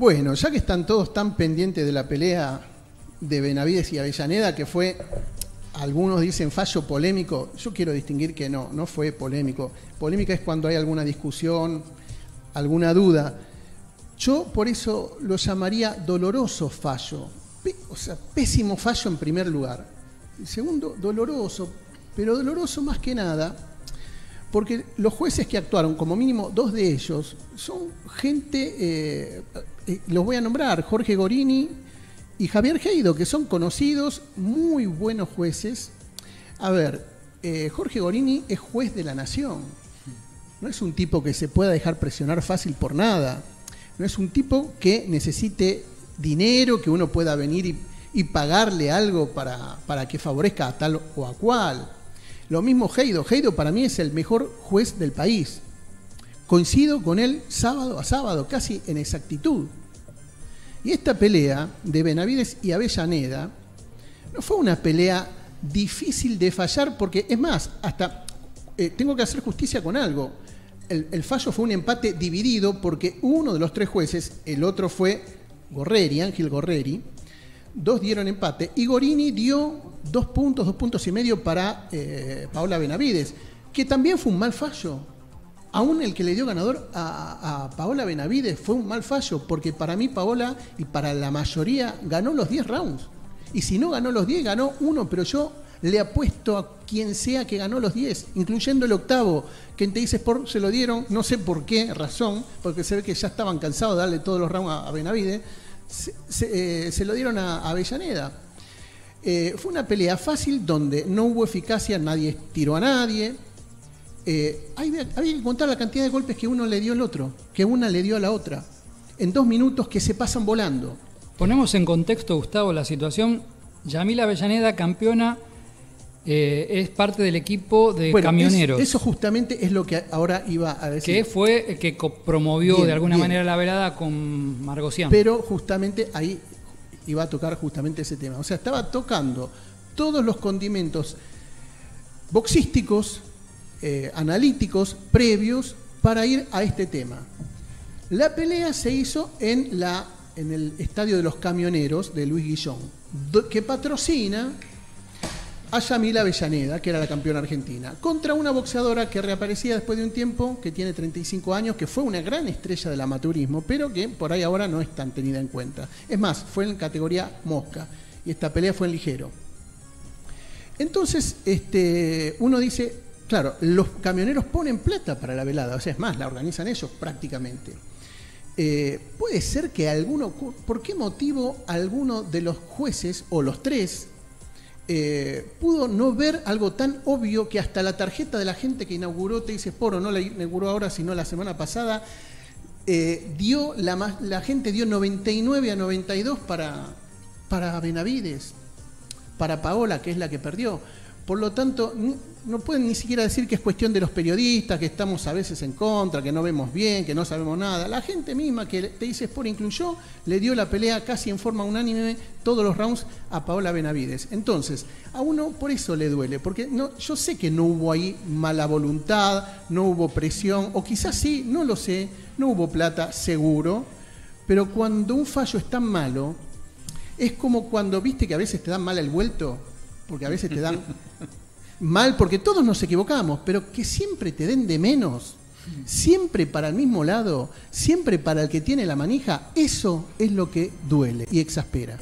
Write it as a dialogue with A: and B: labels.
A: Bueno, ya que están todos tan pendientes de la pelea de Benavides y Avellaneda, que fue, algunos dicen fallo polémico, yo quiero distinguir que no, no fue polémico. Polémica es cuando hay alguna discusión, alguna duda. Yo por eso lo llamaría doloroso fallo, o sea, pésimo fallo en primer lugar. Segundo, doloroso, pero doloroso más que nada, porque los jueces que actuaron, como mínimo dos de ellos, son gente, eh, eh, los voy a nombrar, Jorge Gorini y Javier Heido, que son conocidos, muy buenos jueces. A ver, eh, Jorge Gorini es juez de la nación, no es un tipo que se pueda dejar presionar fácil por nada, no es un tipo que necesite dinero, que uno pueda venir y, pagarle algo para, para que favorezca a tal o a cual lo mismo Heido. Heido para mí es el mejor juez del país. Coincido con él sábado a sábado, casi en exactitud. Y esta pelea de Benavides y Avellaneda no fue una pelea difícil de fallar porque, es más, hasta eh, tengo que hacer justicia con algo. El, el, fallo fue un empate dividido porque uno de los tres jueces, el otro fue Gorreri, Ángel Gorreri, dos dieron empate y Gorini dio dos puntos, dos puntos y medio para eh, Paola Benavides, que también fue un mal fallo. Aún el que le dio ganador a, Paola Benavides fue un mal fallo, porque para mí Paola y para la mayoría ganó los 10 rounds. Y si no ganó los 10, ganó uno, pero yo le apuesto a quien sea que ganó los 10, incluyendo el octavo, que te dice por se lo dieron, no sé por qué razón, porque se ve que ya estaban cansados de darle todos los rounds a, Benavides, se, eh, lo dieron a Avellaneda. Eh, fue una pelea fácil donde no hubo eficacia, nadie tiró a nadie. Eh, había, que contar la cantidad de golpes que uno le dio al otro, que una le dio a la otra, en dos minutos que se pasan volando.
B: Ponemos en contexto, Gustavo, la situación. Yamila Avellaneda, campeona, eh, es parte del equipo de camioneros.
A: eso justamente es lo que ahora iba a decir.
B: Que fue el que promovió de alguna manera la velada con Margocián.
A: Pero justamente ahí iba a tocar justamente ese tema. O sea, estaba tocando todos los condimentos boxísticos, eh, analíticos, previos para ir a este tema. La pelea se hizo en, la, en el Estadio de los Camioneros de Luis Guillón, que patrocina a Yamila Avellaneda, que era la campeona argentina, contra una boxeadora que reaparecía después de un tiempo, que tiene 35 años, que fue una gran estrella del amateurismo, pero que por ahí ahora no es tan tenida en cuenta. Es más, fue en categoría mosca, y esta pelea fue en ligero. Entonces, este, uno dice, claro, los camioneros ponen plata para la velada, o sea, es más, la organizan ellos prácticamente. Eh, puede ser que alguno, ¿por qué motivo alguno de los jueces, o los tres, eh, pudo no ver algo tan obvio que hasta la tarjeta de la gente que inauguró Poro, no la inauguró ahora, sino la semana pasada, eh, dio la, la, gente dio 99 a 92 para, para Benavides, para Paola, que es la que perdió. Por lo tanto, no pueden ni siquiera decir que es cuestión de los periodistas, que estamos a veces en contra, que no vemos bien, que no sabemos nada. La gente misma que te dice Sport incluyó, le dio la pelea casi en forma unánime todos los rounds a Paola Benavides. Entonces, a uno por eso le duele, porque no, yo sé que no hubo ahí mala voluntad, no hubo presión, o quizás sí, no lo sé, no hubo plata, seguro, pero cuando un fallo es tan malo, es como cuando viste que a veces te dan mal el vuelto, porque a veces te dan mal, porque todos nos equivocamos, pero que siempre te den de menos, siempre para el mismo lado, siempre para el que tiene la manija, eso es lo que duele y exaspera.